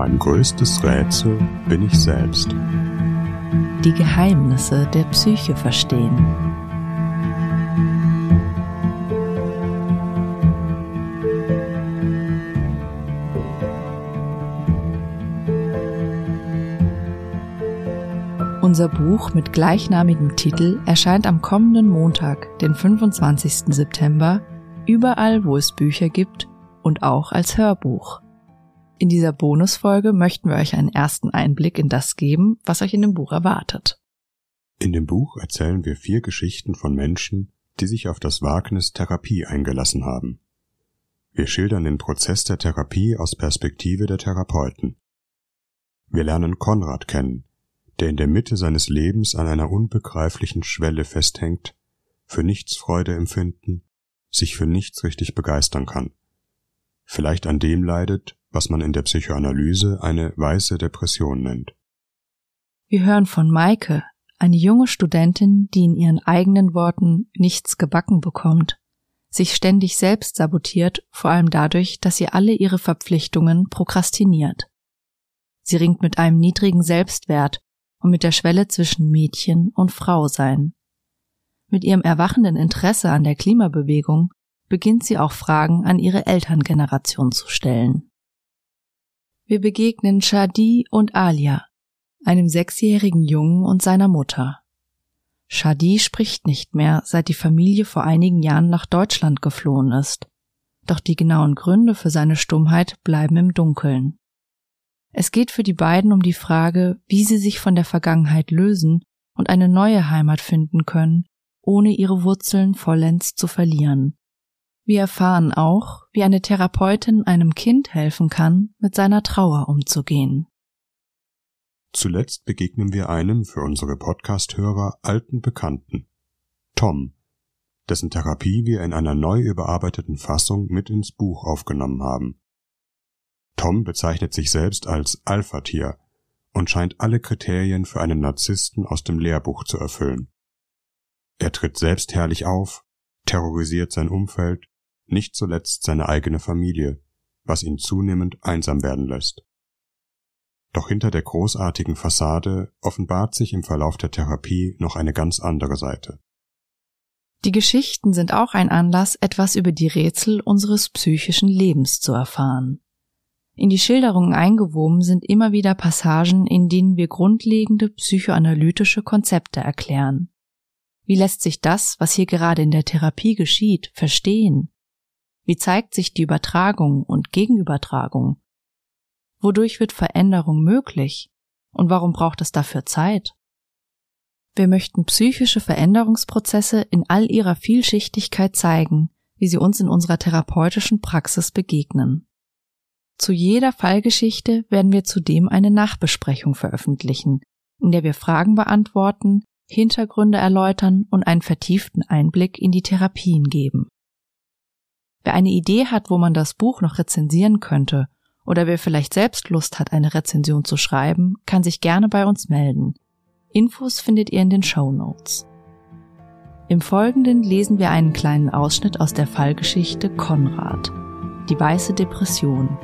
Mein größtes Rätsel bin ich selbst. Die Geheimnisse der Psyche verstehen. Unser Buch mit gleichnamigem Titel erscheint am kommenden Montag, den 25. September, überall, wo es Bücher gibt und auch als Hörbuch. In dieser Bonusfolge möchten wir euch einen ersten Einblick in das geben, was euch in dem Buch erwartet. In dem Buch erzählen wir vier Geschichten von Menschen, die sich auf das Wagnis Therapie eingelassen haben. Wir schildern den Prozess der Therapie aus Perspektive der Therapeuten. Wir lernen Konrad kennen, der in der Mitte seines Lebens an einer unbegreiflichen Schwelle festhängt, für nichts Freude empfinden, sich für nichts richtig begeistern kann. Vielleicht an dem leidet, was man in der Psychoanalyse eine weiße Depression nennt. Wir hören von Maike, eine junge Studentin, die in ihren eigenen Worten nichts gebacken bekommt, sich ständig selbst sabotiert, vor allem dadurch, dass sie alle ihre Verpflichtungen prokrastiniert. Sie ringt mit einem niedrigen Selbstwert und mit der Schwelle zwischen Mädchen und Frau sein. Mit ihrem erwachenden Interesse an der Klimabewegung beginnt sie auch Fragen an ihre Elterngeneration zu stellen. Wir begegnen Shadi und Alia, einem sechsjährigen Jungen und seiner Mutter. Shadi spricht nicht mehr, seit die Familie vor einigen Jahren nach Deutschland geflohen ist. Doch die genauen Gründe für seine Stummheit bleiben im Dunkeln. Es geht für die beiden um die Frage, wie sie sich von der Vergangenheit lösen und eine neue Heimat finden können, ohne ihre Wurzeln vollends zu verlieren. Wir erfahren auch, wie eine Therapeutin einem Kind helfen kann, mit seiner Trauer umzugehen. Zuletzt begegnen wir einem für unsere Podcast-Hörer alten Bekannten, Tom, dessen Therapie wir in einer neu überarbeiteten Fassung mit ins Buch aufgenommen haben. Tom bezeichnet sich selbst als Alpha-Tier und scheint alle Kriterien für einen Narzissten aus dem Lehrbuch zu erfüllen. Er tritt selbstherrlich auf, terrorisiert sein Umfeld nicht zuletzt seine eigene Familie, was ihn zunehmend einsam werden lässt. Doch hinter der großartigen Fassade offenbart sich im Verlauf der Therapie noch eine ganz andere Seite. Die Geschichten sind auch ein Anlass, etwas über die Rätsel unseres psychischen Lebens zu erfahren. In die Schilderungen eingewoben sind immer wieder Passagen, in denen wir grundlegende psychoanalytische Konzepte erklären. Wie lässt sich das, was hier gerade in der Therapie geschieht, verstehen? Wie zeigt sich die Übertragung und Gegenübertragung? Wodurch wird Veränderung möglich? Und warum braucht es dafür Zeit? Wir möchten psychische Veränderungsprozesse in all ihrer Vielschichtigkeit zeigen, wie sie uns in unserer therapeutischen Praxis begegnen. Zu jeder Fallgeschichte werden wir zudem eine Nachbesprechung veröffentlichen, in der wir Fragen beantworten, Hintergründe erläutern und einen vertieften Einblick in die Therapien geben. Wer eine Idee hat, wo man das Buch noch rezensieren könnte, oder wer vielleicht selbst Lust hat, eine Rezension zu schreiben, kann sich gerne bei uns melden. Infos findet ihr in den Show Notes. Im Folgenden lesen wir einen kleinen Ausschnitt aus der Fallgeschichte Konrad, die weiße Depression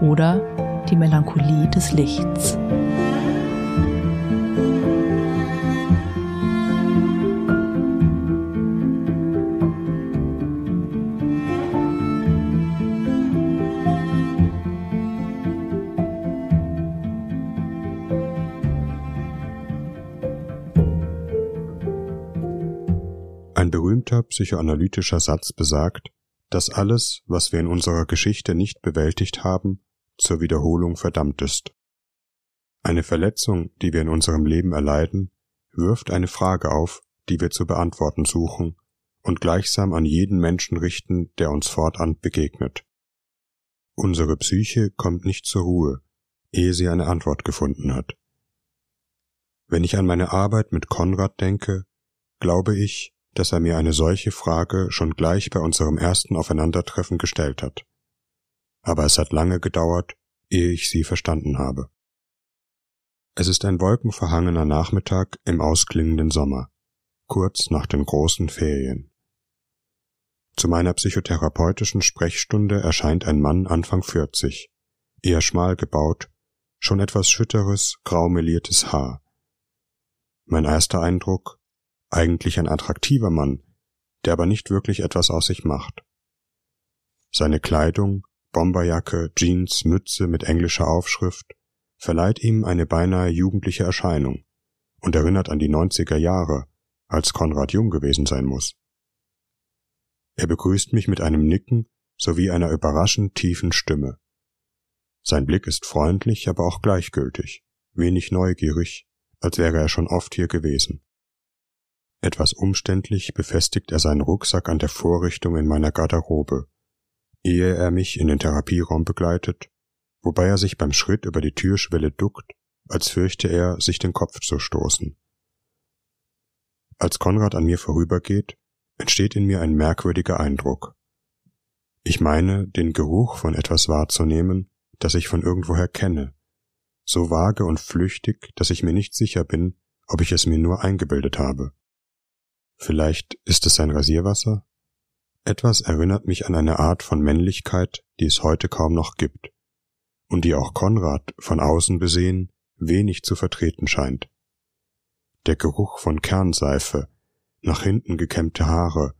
oder die Melancholie des Lichts. Ein berühmter psychoanalytischer Satz besagt, dass alles, was wir in unserer Geschichte nicht bewältigt haben, zur Wiederholung verdammt ist. Eine Verletzung, die wir in unserem Leben erleiden, wirft eine Frage auf, die wir zu beantworten suchen und gleichsam an jeden Menschen richten, der uns fortan begegnet. Unsere Psyche kommt nicht zur Ruhe, ehe sie eine Antwort gefunden hat. Wenn ich an meine Arbeit mit Konrad denke, glaube ich, dass er mir eine solche Frage schon gleich bei unserem ersten Aufeinandertreffen gestellt hat. Aber es hat lange gedauert, ehe ich sie verstanden habe. Es ist ein wolkenverhangener Nachmittag im ausklingenden Sommer, kurz nach den großen Ferien. Zu meiner psychotherapeutischen Sprechstunde erscheint ein Mann Anfang 40, eher schmal gebaut, schon etwas schütteres, graumeliertes Haar. Mein erster Eindruck, eigentlich ein attraktiver Mann, der aber nicht wirklich etwas aus sich macht. Seine Kleidung, Bomberjacke, Jeans, Mütze mit englischer Aufschrift, verleiht ihm eine beinahe jugendliche Erscheinung und erinnert an die neunziger Jahre, als Konrad jung gewesen sein muss. Er begrüßt mich mit einem Nicken sowie einer überraschend tiefen Stimme. Sein Blick ist freundlich, aber auch gleichgültig, wenig neugierig, als wäre er schon oft hier gewesen. Etwas umständlich befestigt er seinen Rucksack an der Vorrichtung in meiner Garderobe, ehe er mich in den Therapieraum begleitet, wobei er sich beim Schritt über die Türschwelle duckt, als fürchte er, sich den Kopf zu stoßen. Als Konrad an mir vorübergeht, entsteht in mir ein merkwürdiger Eindruck. Ich meine, den Geruch von etwas wahrzunehmen, das ich von irgendwoher kenne, so vage und flüchtig, dass ich mir nicht sicher bin, ob ich es mir nur eingebildet habe. Vielleicht ist es sein Rasierwasser? Etwas erinnert mich an eine Art von Männlichkeit, die es heute kaum noch gibt, und die auch Konrad von außen besehen wenig zu vertreten scheint. Der Geruch von Kernseife, nach hinten gekämmte Haare,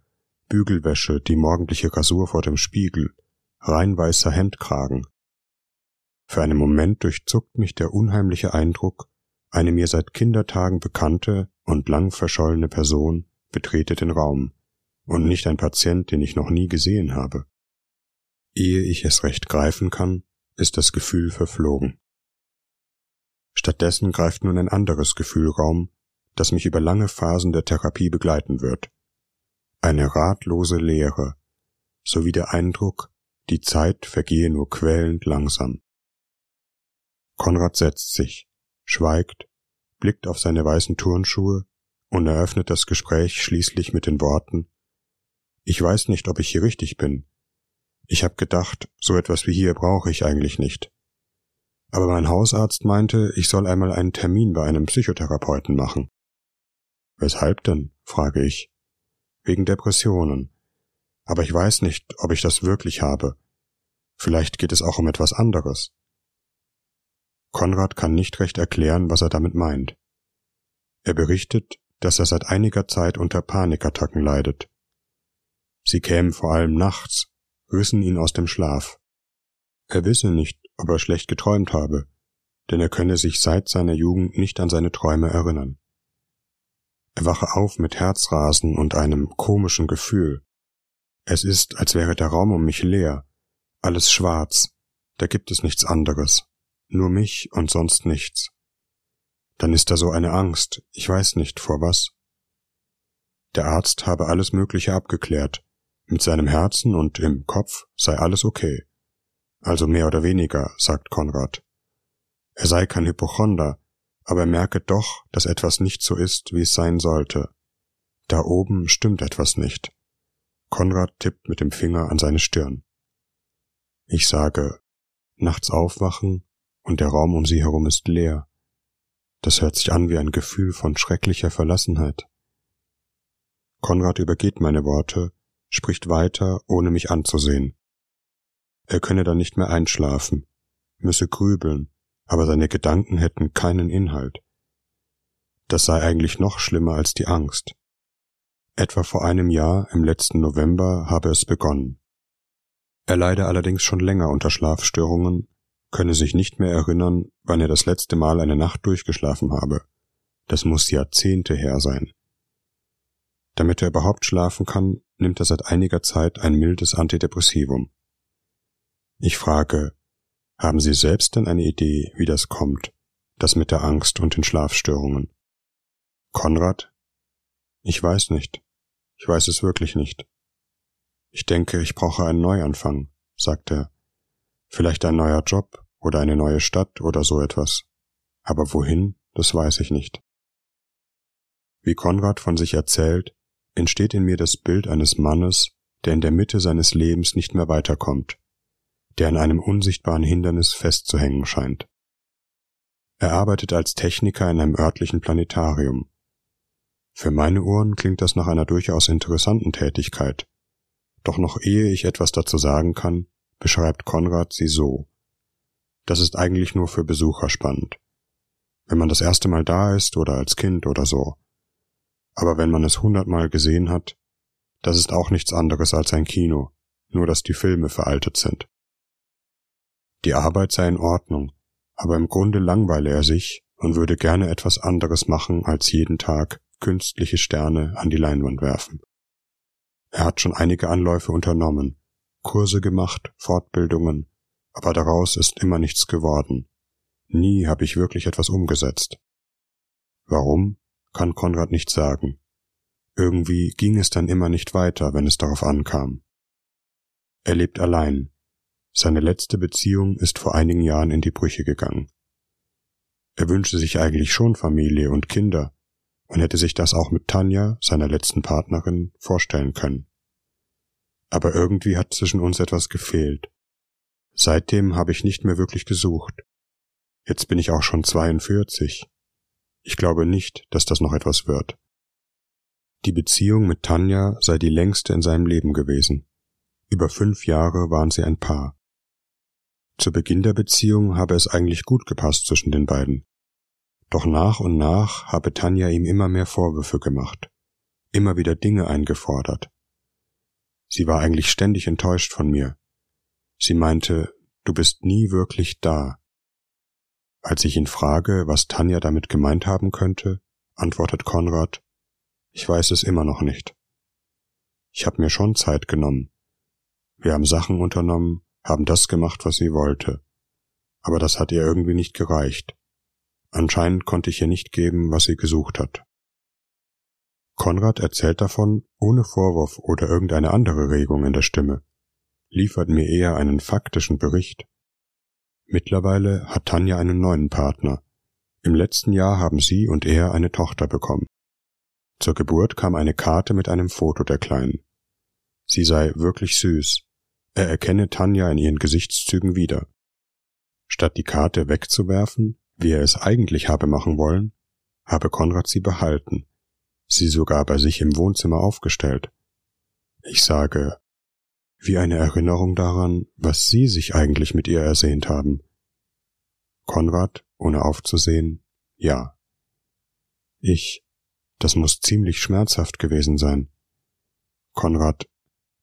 Bügelwäsche, die morgendliche Rasur vor dem Spiegel, rein weißer Hemdkragen. Für einen Moment durchzuckt mich der unheimliche Eindruck, eine mir seit Kindertagen bekannte und lang verschollene Person betrete den Raum, und nicht ein Patient, den ich noch nie gesehen habe. Ehe ich es recht greifen kann, ist das Gefühl verflogen. Stattdessen greift nun ein anderes Gefühl Raum, das mich über lange Phasen der Therapie begleiten wird. Eine ratlose Leere, sowie der Eindruck, die Zeit vergehe nur quälend langsam. Konrad setzt sich, schweigt, blickt auf seine weißen Turnschuhe und eröffnet das Gespräch schließlich mit den Worten Ich weiß nicht, ob ich hier richtig bin. Ich hab gedacht, so etwas wie hier brauche ich eigentlich nicht. Aber mein Hausarzt meinte, ich soll einmal einen Termin bei einem Psychotherapeuten machen. Weshalb denn? frage ich. Wegen Depressionen. Aber ich weiß nicht, ob ich das wirklich habe. Vielleicht geht es auch um etwas anderes. Konrad kann nicht recht erklären, was er damit meint. Er berichtet, dass er seit einiger Zeit unter Panikattacken leidet. Sie kämen vor allem nachts, rissen ihn aus dem Schlaf. Er wisse nicht, ob er schlecht geträumt habe, denn er könne sich seit seiner Jugend nicht an seine Träume erinnern. Er wache auf mit Herzrasen und einem komischen Gefühl. Es ist, als wäre der Raum um mich leer, alles schwarz, da gibt es nichts anderes, nur mich und sonst nichts. Dann ist da so eine Angst, ich weiß nicht vor was. Der Arzt habe alles Mögliche abgeklärt, mit seinem Herzen und im Kopf sei alles okay. Also mehr oder weniger, sagt Konrad. Er sei kein Hypochonder, aber er merke doch, dass etwas nicht so ist, wie es sein sollte. Da oben stimmt etwas nicht. Konrad tippt mit dem Finger an seine Stirn. Ich sage, nachts aufwachen und der Raum um sie herum ist leer. Das hört sich an wie ein Gefühl von schrecklicher Verlassenheit. Konrad übergeht meine Worte, spricht weiter, ohne mich anzusehen. Er könne dann nicht mehr einschlafen, müsse grübeln, aber seine Gedanken hätten keinen Inhalt. Das sei eigentlich noch schlimmer als die Angst. Etwa vor einem Jahr, im letzten November, habe es begonnen. Er leide allerdings schon länger unter Schlafstörungen, könne sich nicht mehr erinnern, wann er das letzte Mal eine Nacht durchgeschlafen habe. Das muss Jahrzehnte her sein. Damit er überhaupt schlafen kann, nimmt er seit einiger Zeit ein mildes Antidepressivum. Ich frage, haben Sie selbst denn eine Idee, wie das kommt, das mit der Angst und den Schlafstörungen? Konrad? Ich weiß nicht. Ich weiß es wirklich nicht. Ich denke, ich brauche einen Neuanfang, sagt er. Vielleicht ein neuer Job oder eine neue Stadt oder so etwas. Aber wohin, das weiß ich nicht. Wie Konrad von sich erzählt, entsteht in mir das Bild eines Mannes, der in der Mitte seines Lebens nicht mehr weiterkommt, der an einem unsichtbaren Hindernis festzuhängen scheint. Er arbeitet als Techniker in einem örtlichen Planetarium. Für meine Ohren klingt das nach einer durchaus interessanten Tätigkeit. Doch noch ehe ich etwas dazu sagen kann, beschreibt Konrad sie so. das ist eigentlich nur für Besucher spannend. Wenn man das erste Mal da ist oder als Kind oder so. Aber wenn man es hundertmal gesehen hat, das ist auch nichts anderes als ein Kino, nur dass die Filme veraltet sind. Die Arbeit sei in Ordnung, aber im Grunde langweile er sich und würde gerne etwas anderes machen als jeden Tag künstliche Sterne an die Leinwand werfen. Er hat schon einige Anläufe unternommen, Kurse gemacht, Fortbildungen, aber daraus ist immer nichts geworden. Nie habe ich wirklich etwas umgesetzt. Warum, kann Konrad nicht sagen. Irgendwie ging es dann immer nicht weiter, wenn es darauf ankam. Er lebt allein. Seine letzte Beziehung ist vor einigen Jahren in die Brüche gegangen. Er wünschte sich eigentlich schon Familie und Kinder und hätte sich das auch mit Tanja, seiner letzten Partnerin, vorstellen können. Aber irgendwie hat zwischen uns etwas gefehlt. Seitdem habe ich nicht mehr wirklich gesucht. Jetzt bin ich auch schon 42. Ich glaube nicht, dass das noch etwas wird. Die Beziehung mit Tanja sei die längste in seinem Leben gewesen. Über fünf Jahre waren sie ein Paar. Zu Beginn der Beziehung habe es eigentlich gut gepasst zwischen den beiden. Doch nach und nach habe Tanja ihm immer mehr Vorwürfe gemacht, immer wieder Dinge eingefordert. Sie war eigentlich ständig enttäuscht von mir. Sie meinte, du bist nie wirklich da. Als ich ihn frage, was Tanja damit gemeint haben könnte, antwortet Konrad, ich weiß es immer noch nicht. Ich habe mir schon Zeit genommen. Wir haben Sachen unternommen, haben das gemacht, was sie wollte. Aber das hat ihr irgendwie nicht gereicht. Anscheinend konnte ich ihr nicht geben, was sie gesucht hat. Konrad erzählt davon ohne Vorwurf oder irgendeine andere Regung in der Stimme, liefert mir eher einen faktischen Bericht. Mittlerweile hat Tanja einen neuen Partner. Im letzten Jahr haben sie und er eine Tochter bekommen. Zur Geburt kam eine Karte mit einem Foto der Kleinen. Sie sei wirklich süß. Er erkenne Tanja in ihren Gesichtszügen wieder. Statt die Karte wegzuwerfen, wie er es eigentlich habe machen wollen, habe Konrad sie behalten, sie sogar bei sich im Wohnzimmer aufgestellt. Ich sage, wie eine Erinnerung daran, was Sie sich eigentlich mit ihr ersehnt haben. Konrad, ohne aufzusehen, ja. Ich, das muss ziemlich schmerzhaft gewesen sein. Konrad,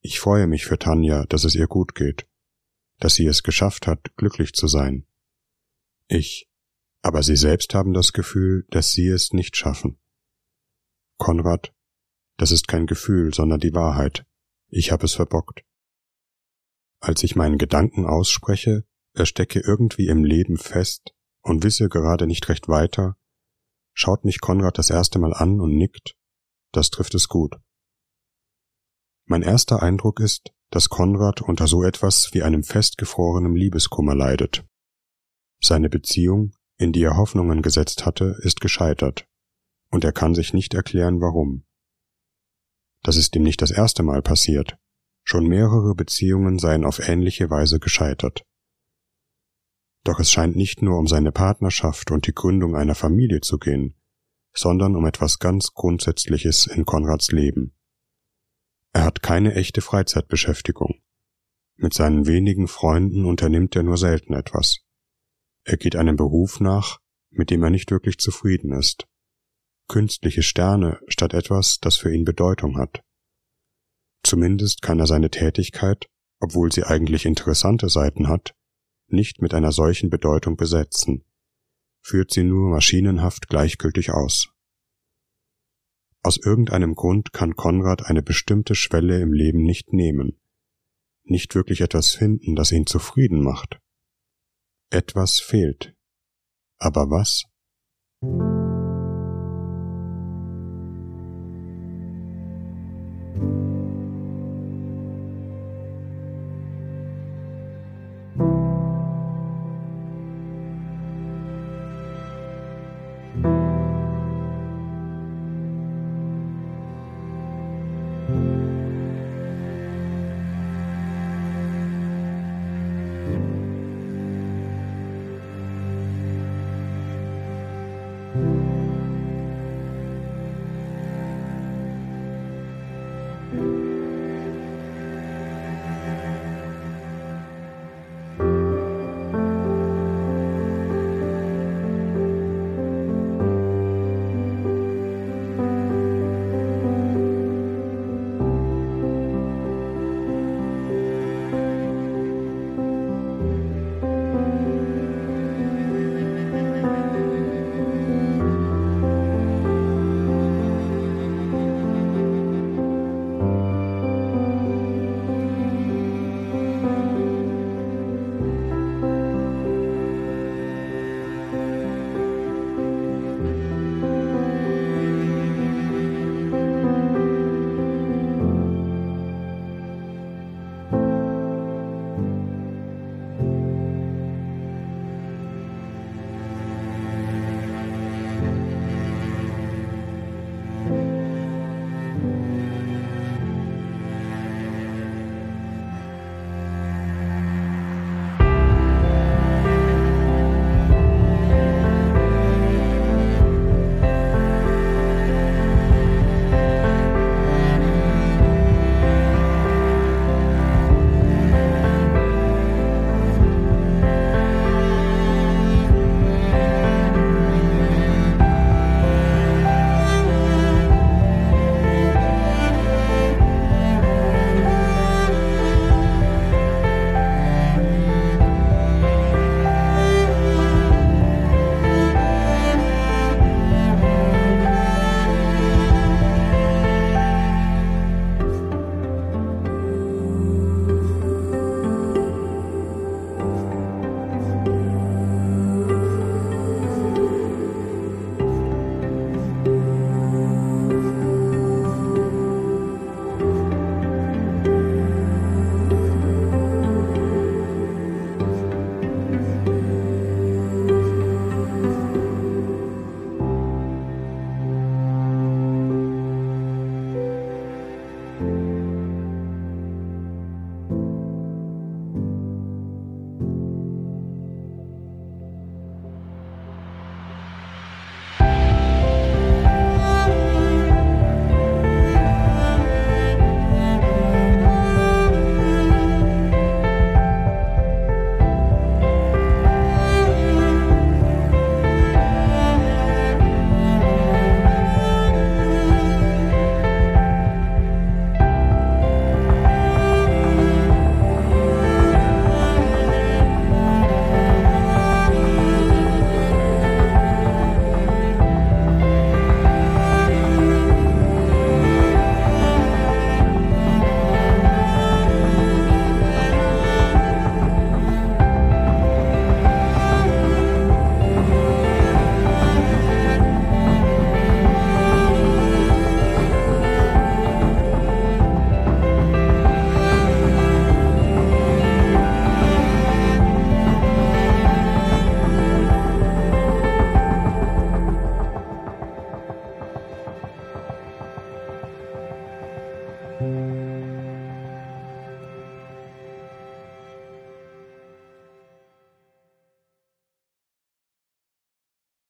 ich freue mich für Tanja, dass es ihr gut geht, dass sie es geschafft hat, glücklich zu sein. Ich, aber Sie selbst haben das Gefühl, dass Sie es nicht schaffen. Konrad, das ist kein Gefühl, sondern die Wahrheit. Ich habe es verbockt. Als ich meinen Gedanken ausspreche, er stecke irgendwie im Leben fest und wisse gerade nicht recht weiter, schaut mich Konrad das erste Mal an und nickt. Das trifft es gut. Mein erster Eindruck ist, dass Konrad unter so etwas wie einem festgefrorenen Liebeskummer leidet. Seine Beziehung, in die er Hoffnungen gesetzt hatte, ist gescheitert, und er kann sich nicht erklären, warum. Das ist ihm nicht das erste Mal passiert. Schon mehrere Beziehungen seien auf ähnliche Weise gescheitert. Doch es scheint nicht nur um seine Partnerschaft und die Gründung einer Familie zu gehen, sondern um etwas ganz Grundsätzliches in Konrads Leben. Er hat keine echte Freizeitbeschäftigung. Mit seinen wenigen Freunden unternimmt er nur selten etwas. Er geht einem Beruf nach, mit dem er nicht wirklich zufrieden ist. Künstliche Sterne statt etwas, das für ihn Bedeutung hat. Zumindest kann er seine Tätigkeit, obwohl sie eigentlich interessante Seiten hat, nicht mit einer solchen Bedeutung besetzen, führt sie nur maschinenhaft gleichgültig aus. Aus irgendeinem Grund kann Konrad eine bestimmte Schwelle im Leben nicht nehmen, nicht wirklich etwas finden, das ihn zufrieden macht. Etwas fehlt. Aber was?